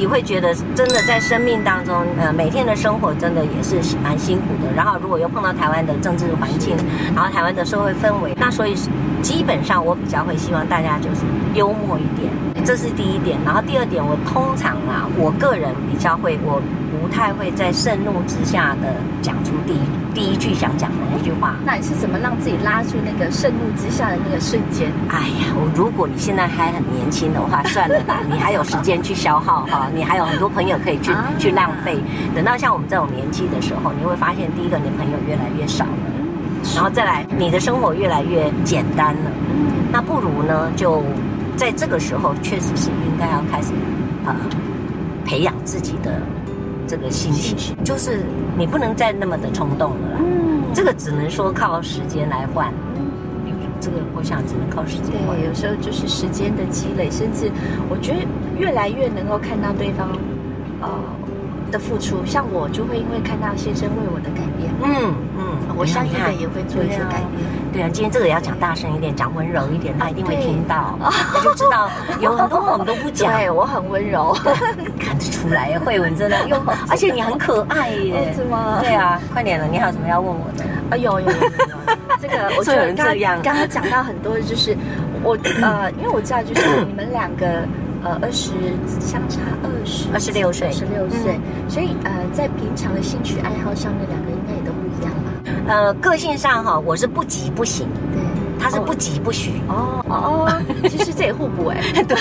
自己会觉得，真的在生命当中，呃，每天的生活真的也是蛮辛苦的。然后如果又碰到台湾的政治环境，然后台湾的社会氛围，那所以基本上我比较会希望大家就是幽默一点，这是第一点。然后第二点，我通常啊，我个人比较会我。不太会在盛怒之下的讲出第一第一句想讲的那句话。那你是怎么让自己拉住那个盛怒之下的那个瞬间？哎呀，我如果你现在还很年轻的话，算了吧，你还有时间去消耗哈，你还有很多朋友可以去去浪费。等到像我们这种年纪的时候，你会发现，第一个，你朋友越来越少了，然后再来，你的生活越来越简单了。那不如呢，就在这个时候，确实是应该要开始呃培养自己的。这个心情就是你不能再那么的冲动了啦。嗯，这个只能说靠时间来换。嗯，这个我想只能靠时间换。对，有时候就是时间的积累，甚至我觉得越来越能够看到对方，呃，的付出。像我就会因为看到先生为我的改变，嗯嗯，我相应的也会做一些改变。对啊，今天这个也要讲大声一点，讲温柔一点，他一定会听到，他就知道有很多话我们都不讲。对，我很温柔，看得出来，慧文真的，而且你很可爱耶。是吗？对啊，快点了，你还有什么要问我的？啊，有有有有，这个我觉得刚刚刚刚讲到很多，就是我呃，因为我知道就是 你们两个呃二十相差二十二十六岁，二十六岁，所以呃在平常的兴趣爱好上面，两个应该也都不一样吧？呃，个性上哈，我是不急不行，对，他是不急不徐。哦哦，其实这也互补哎。对，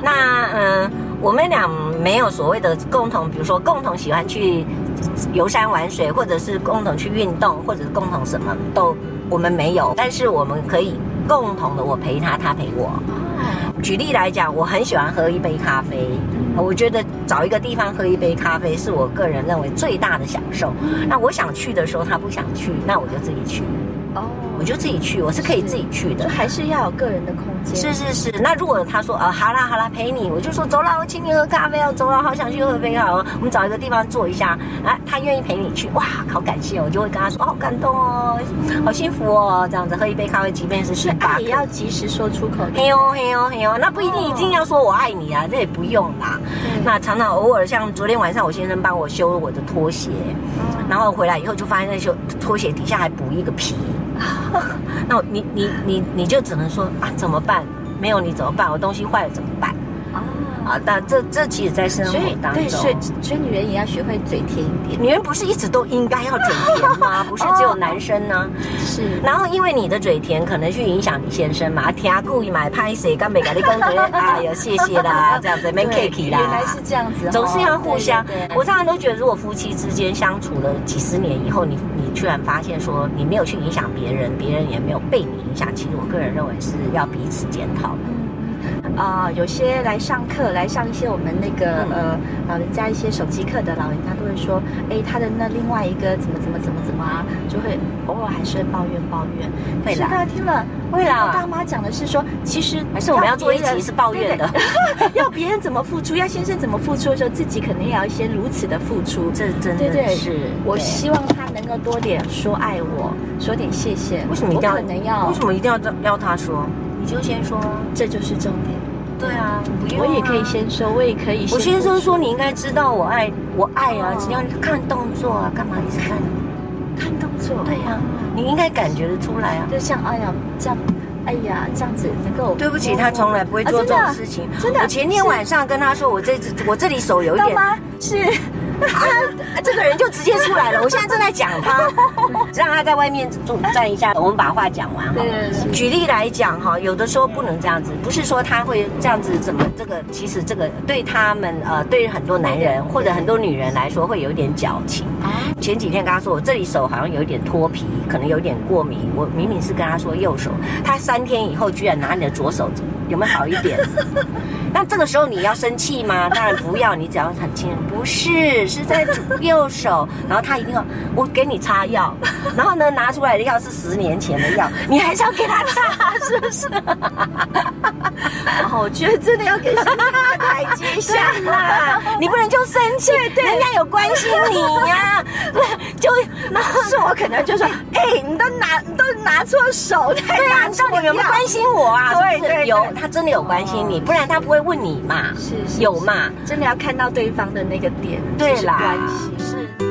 那嗯、呃，我们俩没有所谓的共同，比如说共同喜欢去游山玩水，或者是共同去运动，或者是共同什么都我们没有。但是我们可以共同的，我陪他，他陪我。举例来讲，我很喜欢喝一杯咖啡。我觉得找一个地方喝一杯咖啡是我个人认为最大的享受。那我想去的时候，他不想去，那我就自己去。哦，我就自己去，我是可以自己去的，就还是要有个人的空间。是是是。那如果他说啊，好啦好啦，陪你，我就说走了，我请你喝咖啡哦，走了，好想去喝杯咖啡，我们找一个地方坐一下。啊，他愿意陪你去，哇，好感谢，我就会跟他说，哦，好感动哦，好幸福哦，这样子喝一杯咖啡，即便是是，爱，也要及时说出口。嘿哟嘿哟嘿哟，那不一定一定要说我爱你啊，这也不用啦。那常常偶尔像昨天晚上，我先生帮我修了我的拖鞋，然后回来以后就发现那修拖鞋底下还补一个皮。那你你你你就只能说啊，怎么办？没有你怎么办？我东西坏了怎么办？啊，但这这其实，在生活当中，所以所以女人也要学会嘴甜一点。女人不是一直都应该要嘴甜吗？不是只有男生呢？是。然后因为你的嘴甜，可能去影响你先生嘛。听故意买拍谁刚没给你工作，哎呀，谢谢啦，这样子没客气啦。原来是这样子，总是要互相。我常常都觉得，如果夫妻之间相处了几十年以后，你你居然发现说你没有去影响别人，别人也没有被你影响，其实我个人认为是要彼此检讨的。啊、呃，有些来上课，来上一些我们那个呃老人家一些手机课的老人家都会说，哎，他的那另外一个怎么怎么怎么怎么啊，就会偶尔还是会抱怨抱怨。会啦，大家听了，会啦。我大妈讲的是说，其实还是我们要做一集是抱怨的，要别人怎么付出，要先生怎么付出的时候，自己肯定也要先如此的付出。这真的是，对对，我希望他能够多点说爱我，说点谢谢。为什么一定要？可能要？为什么一定要要他说？你就先说，这就是重点。对啊，不用啊，我也可以先说，我也可以先。我先生说，你应该知道我爱我爱啊，只要看动作啊，干嘛一直看？看动作。对呀，你应该感觉得出来啊。就像哎呀这样，哎呀这样子能够。对不起，他从来不会做这种事情。真的。我前天晚上跟他说，我这我这里手有一点。是。啊，这个人就直接出来了。我现在正在讲他，让他在外面坐站一下，我们把话讲完哈。举例来讲哈，有的时候不能这样子，不是说他会这样子怎么这个，其实这个对他们呃，对于很多男人或者很多女人来说会有点矫情。前几天跟他说，我这里手好像有一点脱皮，可能有点过敏。我明明是跟他说右手，他三天以后居然拿你的左手，有没有好一点？那这个时候你要生气吗？当然不要，你只要很轻，不是，是在右手，然后他一定要我给你擦药，然后呢拿出来的药是十年前的药，你还是要给他擦，是不是？然 后我觉得真的要给他台阶下啦，你不能就生气，对，人家有关心你呀，啊，就那是我我可能就说，哎、欸，你都拿你都拿错手，对啊，你到底有没有关心我啊？对有，他真的有关心你，不然他不会问你嘛。是，是，是，有嘛？真的要看到对方的那个点，对啦，关系。是。